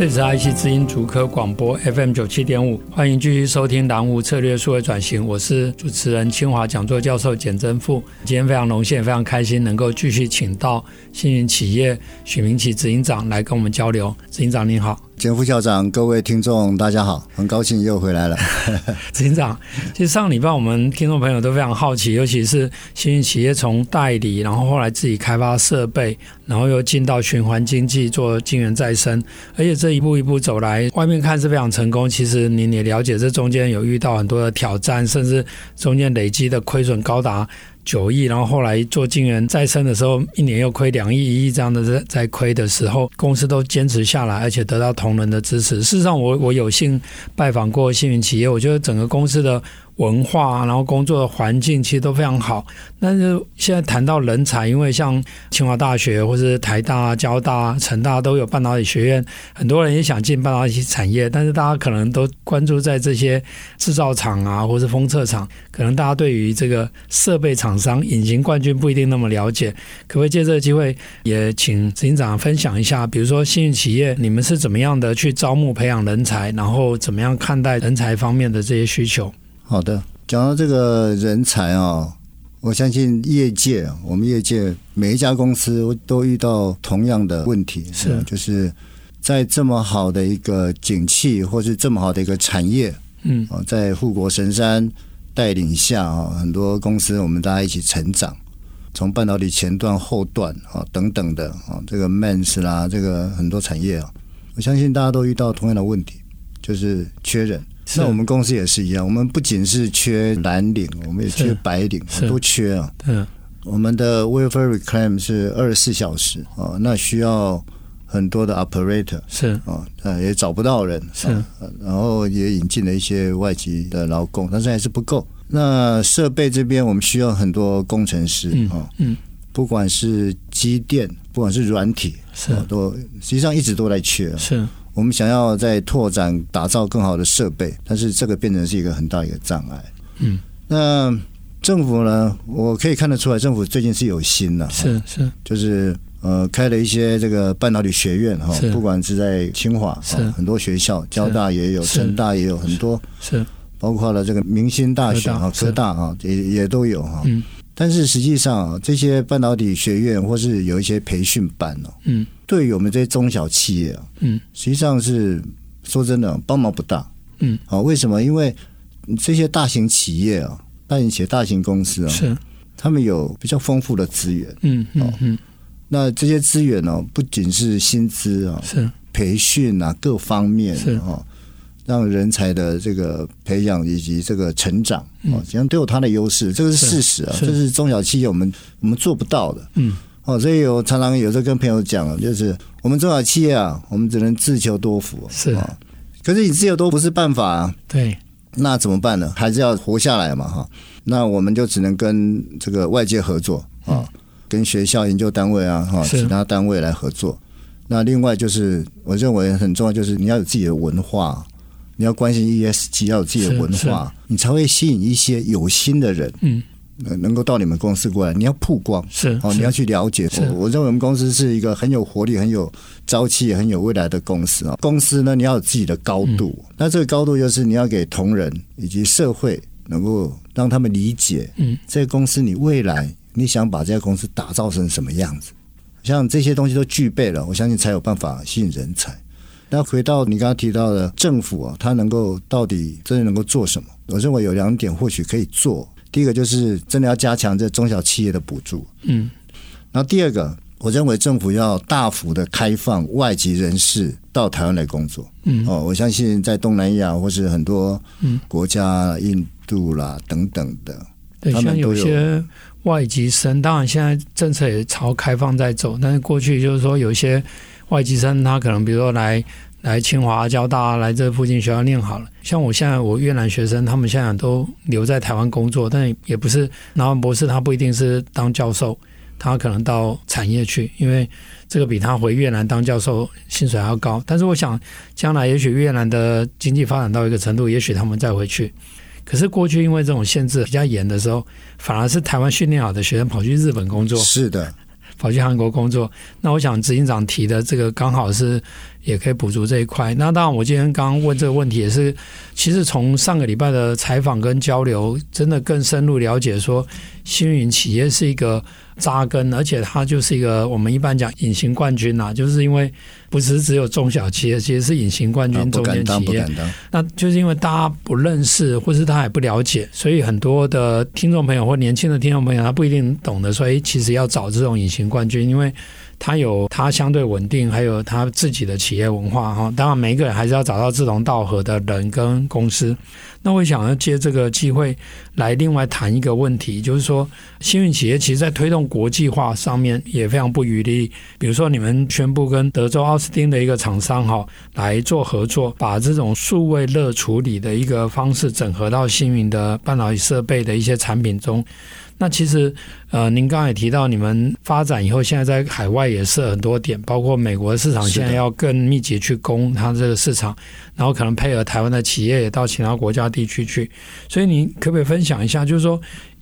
这是爱惜之音主科广播 FM 九七点五，欢迎继续收听蓝湖策略数位转型，我是主持人清华讲座教授简真富。今天非常荣幸，非常开心能够继续请到幸运企业许明启执行长来跟我们交流。执行长您好。简副校长，各位听众，大家好，很高兴又回来了。执行长，其实上礼拜我们听众朋友都非常好奇，尤其是星云企业从代理，然后后来自己开发设备，然后又进到循环经济做晶圆再生，而且这一步一步走来，外面看是非常成功。其实您也了解，这中间有遇到很多的挑战，甚至中间累积的亏损高达。九亿，然后后来做晶圆再生的时候，一年又亏两亿、一亿这样的在在亏的时候，公司都坚持下来，而且得到同仁的支持。事实上我，我我有幸拜访过星云企业，我觉得整个公司的。文化，然后工作的环境其实都非常好。但是现在谈到人才，因为像清华大学或者台大、交大、成大都有半导体学院，很多人也想进半导体产业，但是大家可能都关注在这些制造厂啊，或是封测厂，可能大家对于这个设备厂商、隐形冠军不一定那么了解。可不可以借这个机会，也请执行长分享一下，比如说星云企业，你们是怎么样的去招募培养人才，然后怎么样看待人才方面的这些需求？好的，讲到这个人才啊，我相信业界，我们业界每一家公司都遇到同样的问题，是。就是在这么好的一个景气，或是这么好的一个产业，嗯，在护国神山带领下啊，很多公司我们大家一起成长，从半导体前段、后段啊等等的啊，这个 mens 啦，这个很多产业啊，我相信大家都遇到同样的问题，就是缺人。那我们公司也是一样，我们不仅是缺蓝领，我们也缺白领，都缺啊。嗯，我们的 wafer reclaim 是二十四小时啊，那需要很多的 operator 是。啊，也找不到人是，然后也引进了一些外籍的劳工，但是还是不够。那设备这边我们需要很多工程师啊，嗯，不管是机电，不管是软体，是。都实际上一直都在缺是。我们想要在拓展、打造更好的设备，但是这个变成是一个很大一个障碍。嗯，那政府呢？我可以看得出来，政府最近是有心的，是是，就是呃，开了一些这个半导体学院哈，不管是在清华，是。很多学校，交大也有，成大也有很多，是。包括了这个明星大学啊、科大啊，也也都有哈。嗯，但是实际上啊，这些半导体学院或是有一些培训班哦，嗯。对于我们这些中小企业啊，嗯，实际上是说真的帮忙不大，嗯，啊，为什么？因为这些大型企业啊，大型企业、大型公司啊，是。他们有比较丰富的资源，嗯嗯嗯，那这些资源呢，不仅是薪资啊，是。培训啊，各方面是。啊，让人才的这个培养以及这个成长啊，实际上都有它的优势，这个是事实啊，这是中小企业我们我们做不到的，嗯。哦，所以我常常有时候跟朋友讲，就是我们中小企业啊，我们只能自求多福。是啊，可是你自求多福不是办法啊。对，那怎么办呢？还是要活下来嘛，哈。那我们就只能跟这个外界合作啊，跟学校、研究单位啊，哈，其他单位来合作。那另外就是，我认为很重要，就是你要有自己的文化，你要关心 ESG，要有自己的文化，你才会吸引一些有心的人。嗯。能够到你们公司过来，你要曝光是哦，你要去了解。我我认为我们公司是一个很有活力、很有朝气、很有未来的公司啊。公司呢，你要有自己的高度，嗯、那这个高度就是你要给同仁以及社会能够让他们理解，嗯，这个公司你未来你想把这家公司打造成什么样子，像这些东西都具备了，我相信才有办法吸引人才。那回到你刚刚提到的政府啊，它能够到底真的能够做什么？我认为有两点或许可以做。第一个就是真的要加强这中小企业的补助，嗯，然后第二个，我认为政府要大幅的开放外籍人士到台湾来工作，嗯，哦，我相信在东南亚或是很多国家，印度啦等等的，对，像有些外籍生，当然现在政策也朝开放在走，但是过去就是说有些外籍生他可能比如说来来清华、交大来这附近学校念好了。像我现在我越南学生，他们现在都留在台湾工作，但也不是拿完博士，他不一定是当教授，他可能到产业去，因为这个比他回越南当教授薪水还要高。但是我想将来也许越南的经济发展到一个程度，也许他们再回去。可是过去因为这种限制比较严的时候，反而是台湾训练好的学生跑去日本工作，是的，跑去韩国工作。那我想执行长提的这个刚好是也可以补足这一块。那当然，我今天刚刚问这个问题也是，其实从上个礼拜的采访跟交流，真的更深入了解说，星云企业是一个。扎根，而且它就是一个我们一般讲隐形冠军呐、啊，就是因为不是只有中小企业，其实是隐形冠军中间企业。那就是因为大家不认识，或是他也不了解，所以很多的听众朋友或年轻的听众朋友，他不一定懂得，所以其实要找这种隐形冠军，因为。他有他相对稳定，还有他自己的企业文化哈。当然，每一个人还是要找到志同道合的人跟公司。那我想要借这个机会来另外谈一个问题，就是说，星云企业其实在推动国际化上面也非常不遗余力。比如说，你们宣布跟德州奥斯汀的一个厂商哈来做合作，把这种数位热处理的一个方式整合到星云的半导体设备的一些产品中。那其实，呃，您刚才也提到，你们发展以后，现在在海外也设很多点，包括美国市场，现在要更密集去攻它这个市场，然后可能配合台湾的企业也到其他国家地区去。所以，您可不可以分享一下，就是说，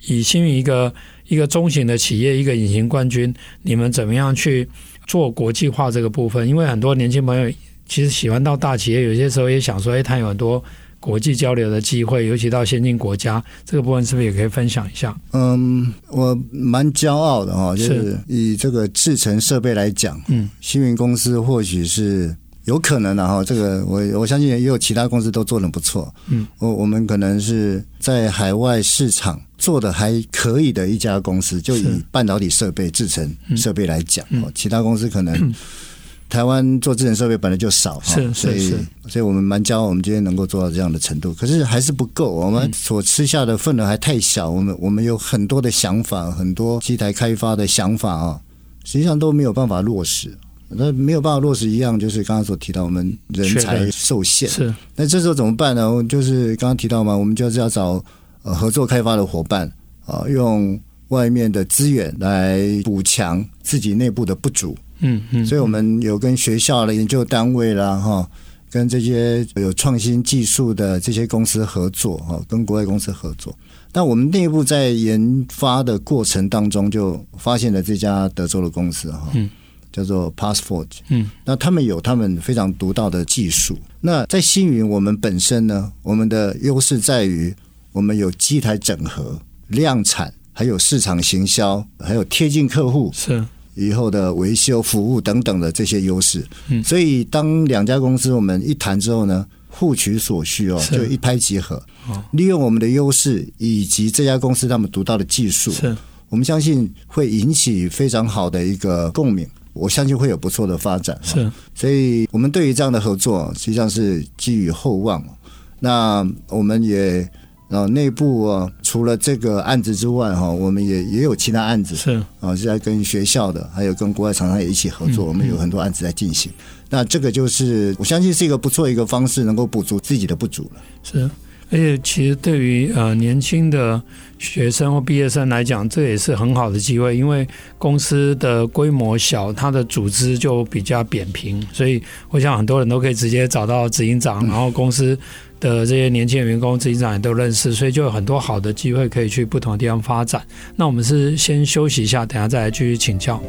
以星云一个一个中型的企业，一个隐形冠军，你们怎么样去做国际化这个部分？因为很多年轻朋友其实喜欢到大企业，有些时候也想说，哎，他有很多。国际交流的机会，尤其到先进国家，这个部分是不是也可以分享一下？嗯，我蛮骄傲的哈，就是以这个制成设备来讲，嗯，星云公司或许是有可能的哈。这个我我相信也有其他公司都做的不错，嗯，我我们可能是在海外市场做的还可以的一家公司，就以半导体设备、制成设备来讲，嗯，其他公司可能。嗯台湾做智能设备本来就少哈，所以所以我们蛮骄傲，我们今天能够做到这样的程度。可是还是不够，我们所吃下的份额还太小。我们我们有很多的想法，很多机台开发的想法啊，实际上都没有办法落实。那没有办法落实一样，就是刚刚所提到，我们人才受限。是，那这时候怎么办呢？就是刚刚提到嘛，我们就是要找呃合作开发的伙伴啊，用外面的资源来补强自己内部的不足。嗯嗯，所以我们有跟学校的研究单位啦，哈，跟这些有创新技术的这些公司合作，哈，跟国外公司合作。那我们内部在研发的过程当中，就发现了这家德州的公司，哈，叫做 PassForge，嗯，那他们有他们非常独到的技术。那在星云，我们本身呢，我们的优势在于我们有机台整合、量产，还有市场行销，还有贴近客户，是。以后的维修服务等等的这些优势，嗯，所以当两家公司我们一谈之后呢，互取所需哦，就一拍即合，利用我们的优势以及这家公司他们独到的技术，是，我们相信会引起非常好的一个共鸣，我相信会有不错的发展，是，所以我们对于这样的合作实际上是寄予厚望，那我们也。然后内部啊，除了这个案子之外，哈，我们也也有其他案子，是啊，是在跟学校的，还有跟国外厂商也一起合作，我们有很多案子在进行。那这个就是我相信是一个不错一个方式，能够补足自己的不足了。是，而且其实对于呃年轻的学生或毕业生来讲，这也是很好的机会，因为公司的规模小，它的组织就比较扁平，所以我想很多人都可以直接找到执行长，然后公司。的这些年轻的员工，自己长也都认识，所以就有很多好的机会可以去不同的地方发展。那我们是先休息一下，等下再来继续请教。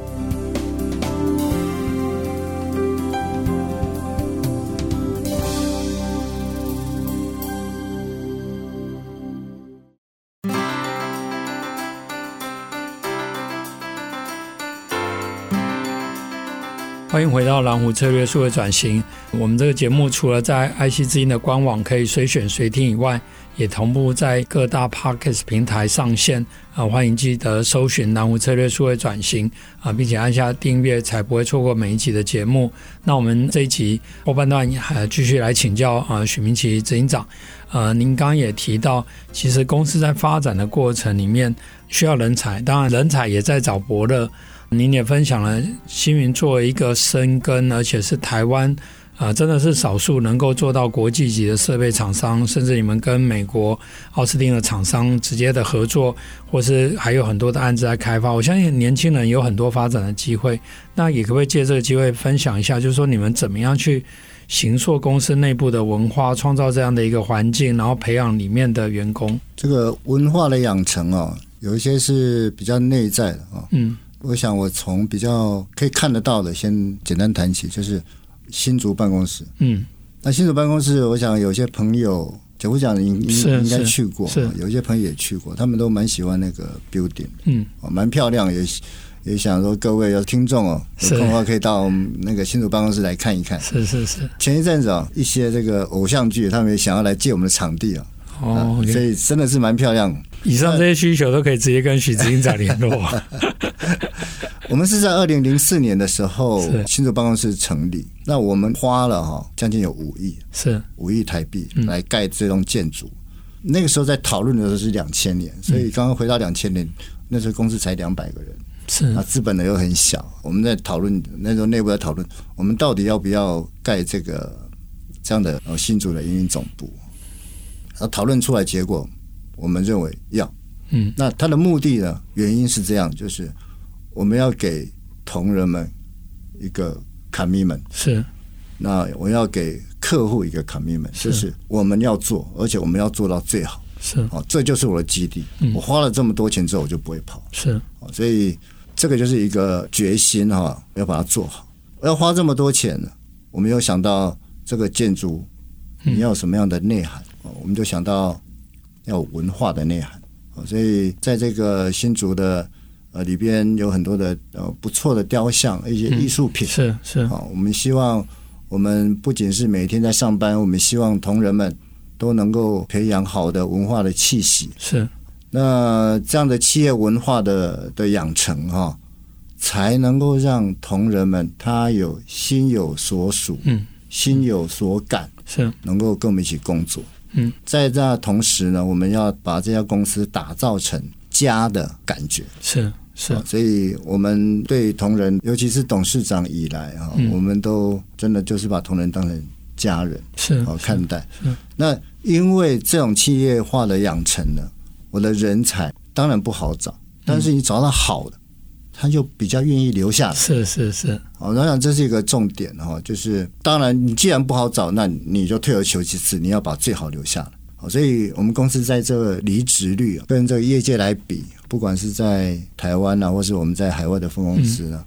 欢迎回到蓝湖策略数位转型。我们这个节目除了在爱惜之音的官网可以随选随听以外，也同步在各大 Podcast 平台上线啊。欢迎记得搜寻蓝湖策略数位转型啊，并且按下订阅，才不会错过每一集的节目。那我们这一集后半段还继续来请教啊，许明奇执行长。呃，您刚刚也提到，其实公司在发展的过程里面需要人才，当然人才也在找伯乐。您也分享了星云作为一个深耕，而且是台湾。啊、呃，真的是少数能够做到国际级的设备厂商，甚至你们跟美国奥斯汀的厂商直接的合作，或是还有很多的案子在开发。我相信年轻人有很多发展的机会。那也可不可以借这个机会分享一下，就是说你们怎么样去形塑公司内部的文化，创造这样的一个环境，然后培养里面的员工？这个文化的养成哦，有一些是比较内在的啊。嗯，我想我从比较可以看得到的，先简单谈起，就是。新竹办公室，嗯，那新竹办公室，我想有些朋友，就我讲，应应应该去过，是。有些朋友也去过，他们都蛮喜欢那个 building，嗯，哦，蛮漂亮，也也想说各位有听众哦，有空的话可以到那个新竹办公室来看一看，是是是。前一阵子啊，一些这个偶像剧，他们也想要来借我们的场地啊，哦，所以真的是蛮漂亮。以上这些需求都可以直接跟许执行长联络。我们是在二零零四年的时候新竹办公室成立，那我们花了哈将近有五亿，是五亿台币来盖这栋建筑。那个时候在讨论的时候是两千年，所以刚刚回到两千年，那时候公司才两百个人，是啊，资本呢又很小。我们在讨论那时候内部在讨论，我们到底要不要盖这个这样的新竹的营运总部？然后讨论出来结果，我们认为要，嗯，那它的目的呢？原因是这样，就是。我们要给同仁们一个 commitment，是。那我要给客户一个 commitment，就是我们要做，而且我们要做到最好。是。哦，这就是我的基地。我花了这么多钱之后，我就不会跑。是。所以这个就是一个决心哈，要把它做好。我要花这么多钱呢，我们有想到这个建筑你要什么样的内涵？哦我们就想到要有文化的内涵。所以在这个新竹的。呃，里边有很多的呃不错的雕像，一些艺术品，嗯、是是啊。我们希望，我们不仅是每天在上班，我们希望同仁们都能够培养好的文化的气息。是，那这样的企业文化的的养成哈、哦，才能够让同仁们他有心有所属，嗯，心有所感，是能够跟我们一起工作。嗯，在这同时呢，我们要把这家公司打造成。家的感觉是是，所以我们对同仁，尤其是董事长以来啊，嗯、我们都真的就是把同仁当成家人是好看待。那因为这种企业化的养成呢，我的人才当然不好找，但是你找到好的，嗯、他就比较愿意留下来。是是是，哦我想这是一个重点哈，就是当然你既然不好找，那你就退而求其次，你要把最好留下来。所以，我们公司在这个离职率跟这个业界来比，不管是在台湾啊，或是我们在海外的分公司呢，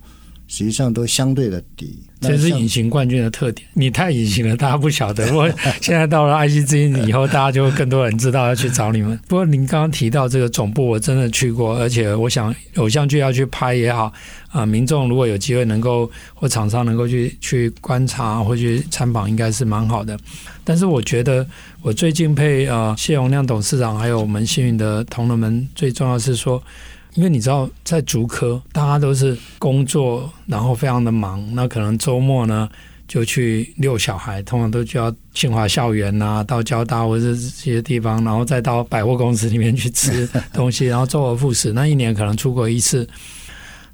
实际上都相对的低。这是隐形冠军的特点。你太隐形了，大家不晓得。不过 现在到了爱惜之音以后，大家就会更多人知道要去找你们。不过您刚刚提到这个总部，我真的去过，而且我想偶像剧要去拍也好啊，民众如果有机会能够或厂商能够去去观察或去参访，应该是蛮好的。但是我觉得我最敬佩啊谢荣亮董事长，还有我们幸运的同仁们，最重要是说。因为你知道，在竹科，大家都是工作，然后非常的忙。那可能周末呢，就去遛小孩，通常都就要清华校园呐、啊，到交大或者这些地方，然后再到百货公司里面去吃东西，然后周而复始。那一年可能出国一次。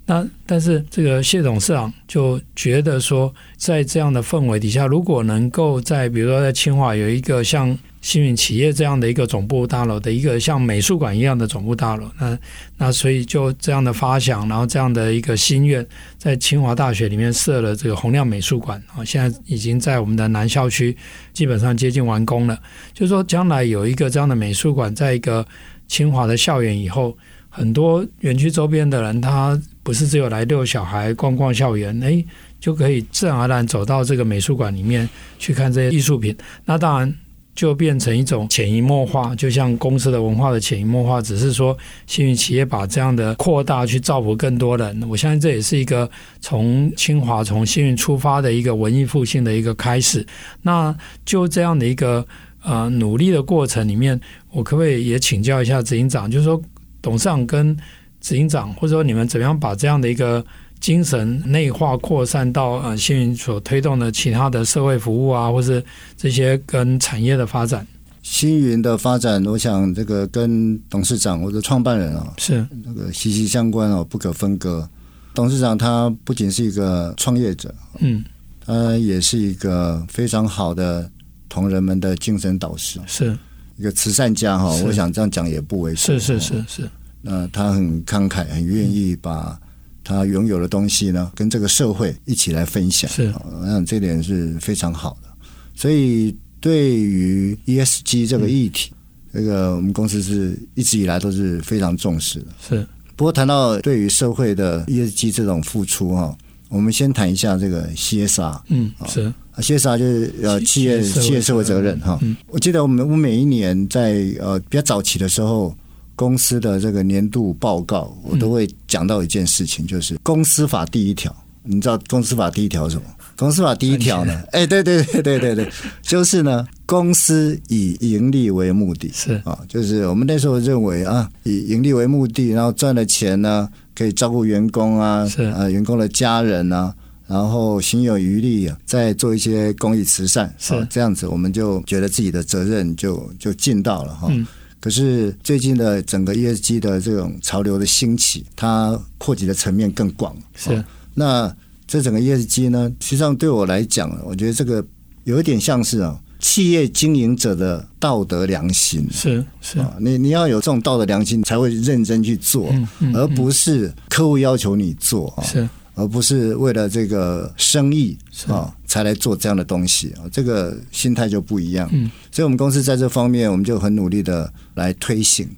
那但是这个谢董事长就觉得说，在这样的氛围底下，如果能够在比如说在清华有一个像。星云企业这样的一个总部大楼的一个像美术馆一样的总部大楼，那那所以就这样的发想，然后这样的一个心愿，在清华大学里面设了这个洪亮美术馆啊，现在已经在我们的南校区基本上接近完工了。就是说，将来有一个这样的美术馆，在一个清华的校园以后，很多园区周边的人，他不是只有来遛小孩、逛逛校园，哎，就可以自然而然走到这个美术馆里面去看这些艺术品。那当然。就变成一种潜移默化，就像公司的文化的潜移默化，只是说幸运企业把这样的扩大去造福更多人。我相信这也是一个从清华从幸运出发的一个文艺复兴的一个开始。那就这样的一个呃努力的过程里面，我可不可以也请教一下执行长，就是说董事长跟执行长，或者说你们怎么样把这样的一个。精神内化扩散到呃，星云所推动的其他的社会服务啊，或是这些跟产业的发展。星云的发展，我想这个跟董事长或者创办人啊，是那个息息相关哦，不可分割。董事长他不仅是一个创业者，嗯，他也是一个非常好的同仁们的精神导师，是一个慈善家哈。我想这样讲也不为过。是是是是。那他很慷慨，很愿意把他拥有的东西呢，跟这个社会一起来分享。是，我想这点是非常好的。所以对于 ESG 这个议题，嗯、这个我们公司是一直以来都是非常重视的。是。不过谈到对于社会的 ESG 这种付出哈，我们先谈一下这个 CSR。嗯，是。CSR 就是呃企业企业社会责任哈。嗯。我记得我们我每一年在呃比较早期的时候，公司的这个年度报告，我都会讲到一件事情，就是公司法第一条。你知道公司法第一条是什么？公司法第一条呢？哎，对对对对对对，就是呢，公司以盈利为目的，是啊，就是我们那时候认为啊，以盈利为目的，然后赚了钱呢，可以照顾员工啊，是啊，员工的家人啊，然后心有余力啊，再做一些公益慈善，是这样子，我们就觉得自己的责任就就尽到了哈。可是最近的整个 ESG 的这种潮流的兴起，它扩及的层面更广，是。那这整个 ESG 呢，实际上对我来讲，我觉得这个有一点像是啊，企业经营者的道德良心，是是。啊，你你要有这种道德良心，才会认真去做，嗯嗯嗯、而不是客户要求你做啊，是，而不是为了这个生意啊才来做这样的东西啊，这个心态就不一样。嗯，所以我们公司在这方面，我们就很努力的来推行。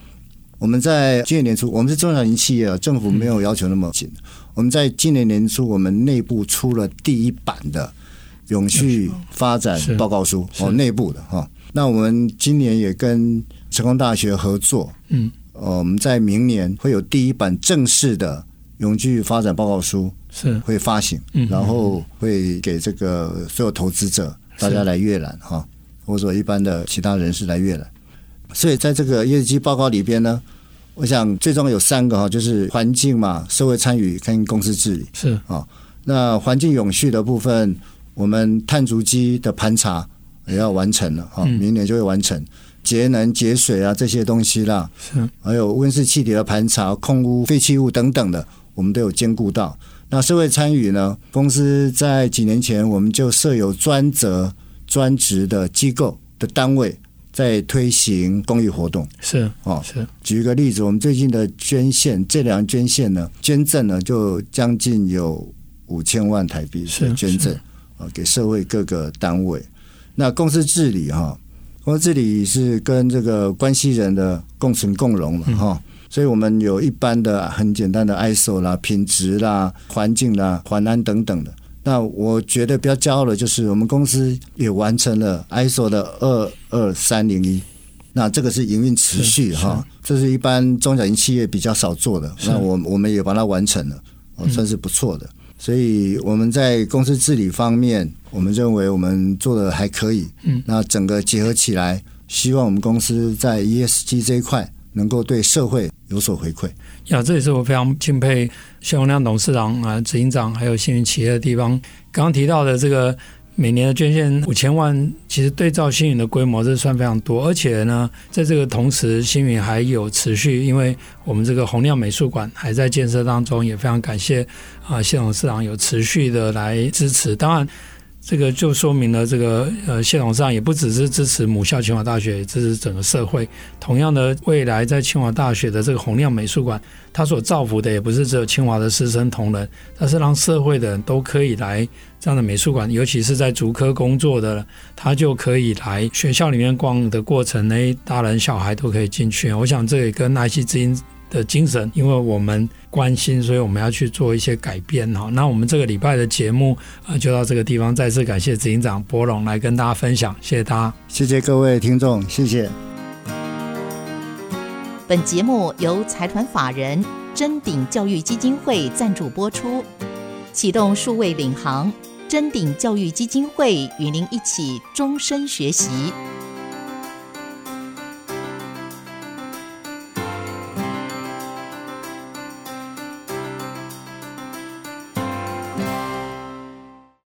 我们在今年年初，我们是中小型企业，政府没有要求那么紧。我们在今年年初，我们内部出了第一版的永续发展报告书，哦，内部的哈。那我们今年也跟成功大学合作，嗯，我们在明年会有第一版正式的永续发展报告书是会发行，然后会给这个所有投资者大家来阅览哈，或者说一般的其他人士来阅览。所以在这个 ESG 报告里边呢，我想最终有三个哈，就是环境嘛、社会参与跟公司治理是啊。那环境永续的部分，我们碳足迹的盘查也要完成了哈，明年就会完成。节能节水啊这些东西啦，是还有温室气体的盘查、空污、废弃物等等的，我们都有兼顾到。那社会参与呢，公司在几年前我们就设有专责专职的机构的单位。在推行公益活动是哦，是。举一个例子，我们最近的捐献，这两捐献呢，捐赠呢就将近有五千万台币的捐赠啊，给社会各个单位。那公司治理哈，公司治理是跟这个关系人的共存共荣嘛哈，所以我们有一般的很简单的 ISO 啦、品质啦、环境啦、环安等等的。那我觉得比较骄傲的就是我们公司也完成了 ISO 的二二三零一，那这个是营运持续哈，这是一般中小型企业比较少做的，那我我们也把它完成了，算是不错的。所以我们在公司治理方面，我们认为我们做的还可以。嗯，那整个结合起来，希望我们公司在 ESG 这一块能够对社会有所回馈。呀，这也是我非常敬佩谢宏亮董事长啊、执行长还有星云企业的地方。刚刚提到的这个每年的捐献五千万，其实对照星云的规模，这算非常多。而且呢，在这个同时，星云还有持续，因为我们这个宏亮美术馆还在建设当中，也非常感谢啊谢董事长有持续的来支持。当然。这个就说明了，这个呃，系统上也不只是支持母校清华大学，支持整个社会。同样的，未来在清华大学的这个宏亮美术馆，它所造福的也不是只有清华的师生同仁，它是让社会的人都可以来这样的美术馆，尤其是在竹科工作的，他就可以来学校里面逛的过程，呢，大人小孩都可以进去。我想这也跟爱惜之音的精神，因为我们关心，所以我们要去做一些改变哈。那我们这个礼拜的节目啊，就到这个地方。再次感谢执行长博龙来跟大家分享，谢谢大家，谢谢各位听众，谢谢。本节目由财团法人臻鼎教育基金会赞助播出，启动数位领航，臻鼎教育基金会与您一起终身学习。